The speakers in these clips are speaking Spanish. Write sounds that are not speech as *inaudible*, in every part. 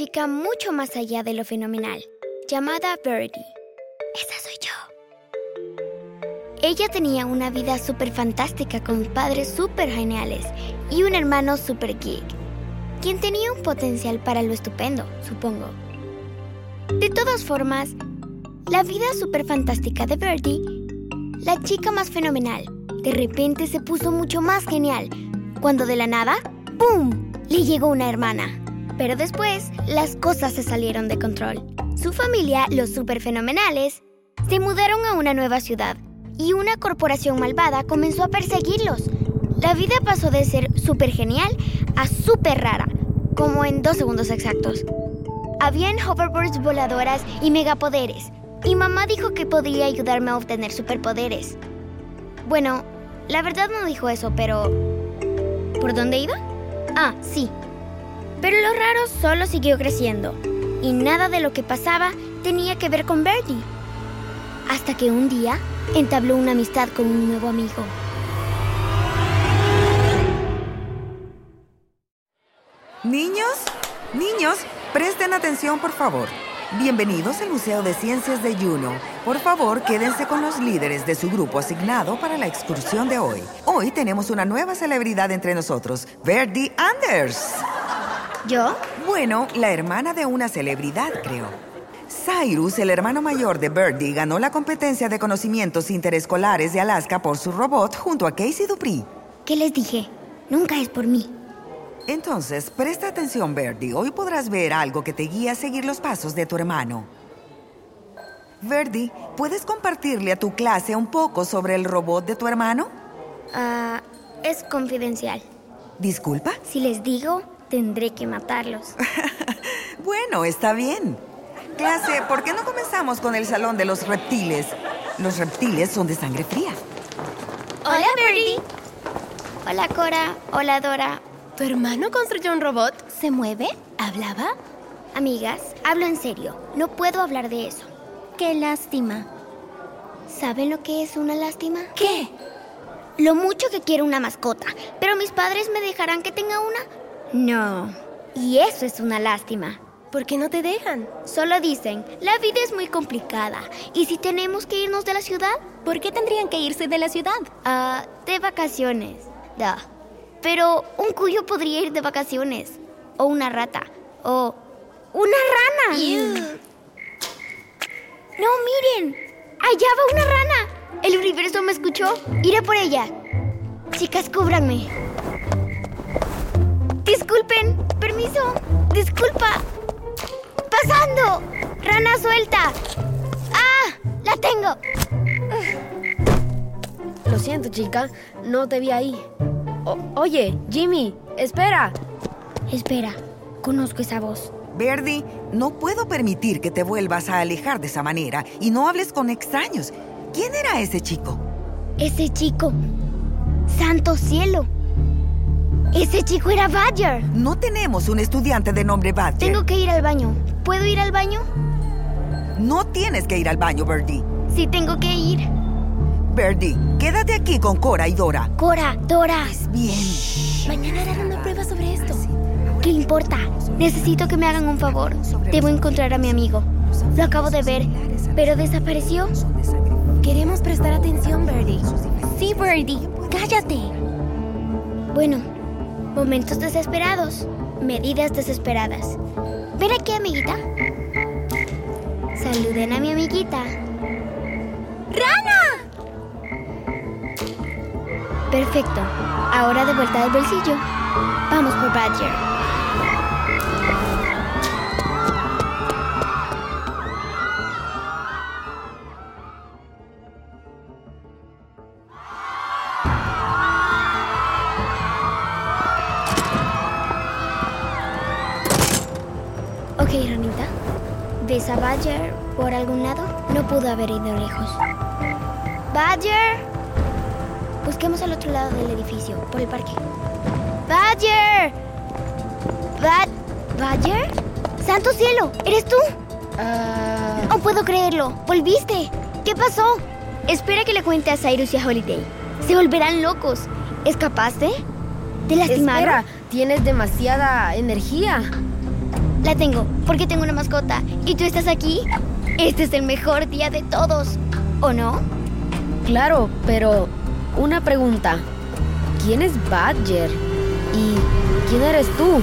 chica mucho más allá de lo fenomenal, llamada Birdie. Esa soy yo. Ella tenía una vida súper fantástica con padres súper geniales y un hermano súper geek, quien tenía un potencial para lo estupendo, supongo. De todas formas, la vida súper fantástica de Birdie, la chica más fenomenal, de repente se puso mucho más genial, cuando de la nada, ¡pum!, le llegó una hermana. Pero después, las cosas se salieron de control. Su familia, los super fenomenales, se mudaron a una nueva ciudad y una corporación malvada comenzó a perseguirlos. La vida pasó de ser súper genial a súper rara, como en dos segundos exactos. Habían hoverboards voladoras y megapoderes, y mamá dijo que podría ayudarme a obtener superpoderes. Bueno, la verdad no dijo eso, pero... ¿Por dónde iba? Ah, sí. Pero lo raro solo siguió creciendo, y nada de lo que pasaba tenía que ver con Birdie. Hasta que un día entabló una amistad con un nuevo amigo. Niños, niños, presten atención por favor. Bienvenidos al Museo de Ciencias de Juno. Por favor, quédense con los líderes de su grupo asignado para la excursión de hoy. Hoy tenemos una nueva celebridad entre nosotros, Verdi Anders. ¿Yo? Bueno, la hermana de una celebridad, creo. Cyrus, el hermano mayor de Birdie, ganó la competencia de conocimientos interescolares de Alaska por su robot junto a Casey Dupree. ¿Qué les dije? Nunca es por mí. Entonces, presta atención, Birdie. Hoy podrás ver algo que te guía a seguir los pasos de tu hermano. Birdie, ¿puedes compartirle a tu clase un poco sobre el robot de tu hermano? Ah, es confidencial. ¿Disculpa? Si les digo, tendré que matarlos. *laughs* bueno, está bien. Clase, ¿por qué no comenzamos con el salón de los reptiles? Los reptiles son de sangre fría. Hola, Birdie. Hola, Cora. Hola, Dora. ¿Tu hermano construyó un robot? ¿Se mueve? ¿Hablaba? Amigas, hablo en serio. No puedo hablar de eso. Qué lástima. ¿Saben lo que es una lástima? ¿Qué? Lo mucho que quiero una mascota. ¿Pero mis padres me dejarán que tenga una? No. Y eso es una lástima. ¿Por qué no te dejan? Solo dicen, la vida es muy complicada. ¿Y si tenemos que irnos de la ciudad? ¿Por qué tendrían que irse de la ciudad? Ah, de vacaciones. Da. Pero un cuyo podría ir de vacaciones. O una rata. O una rana. No, miren. Allá va una rana. El universo me escuchó. Iré por ella. Chicas, cúbranme. Lo siento, chica. No te vi ahí. O- oye, Jimmy, espera. Espera. Conozco esa voz. Birdie, no puedo permitir que te vuelvas a alejar de esa manera y no hables con extraños. ¿Quién era ese chico? Ese chico. Santo cielo. Ese chico era Badger. No tenemos un estudiante de nombre Badger. Tengo que ir al baño. ¿Puedo ir al baño? No tienes que ir al baño, Birdie. Sí, tengo que ir. Birdie, quédate aquí con Cora y Dora. Cora, Dora. Bien. Mañana harán una prueba sobre esto. ¿Qué importa? Necesito que me hagan un favor. Debo encontrar a mi amigo. Lo acabo de ver, pero desapareció. Queremos prestar atención, Birdie. Sí, Birdie. Cállate. Bueno, momentos desesperados. Medidas desesperadas. Ven aquí, amiguita. Saluden a mi amiguita. ¡Rana! Perfecto. Ahora de vuelta del bolsillo. Vamos por Badger. Ok, ranita. ¿Ves a Badger por algún lado? No pudo haber ido lejos. ¡Badger! Busquemos al otro lado del edificio, por el parque. ¡Badger! ¿Bad... ¿Badger? ¡Santo cielo! ¿Eres tú? Ah, No puedo creerlo. ¿Volviste? ¿Qué pasó? Espera que le cuente a Cyrus y a Holiday. Se volverán locos. ¿Escapaste? ¿Te lastimaron? espera, tienes demasiada energía. La tengo, porque tengo una mascota. ¿Y tú estás aquí? Este es el mejor día de todos, ¿o no? Claro, pero una pregunta. ¿Quién es Badger? ¿Y quién eres tú?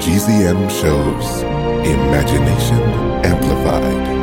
GZM shows Imagination Amplified.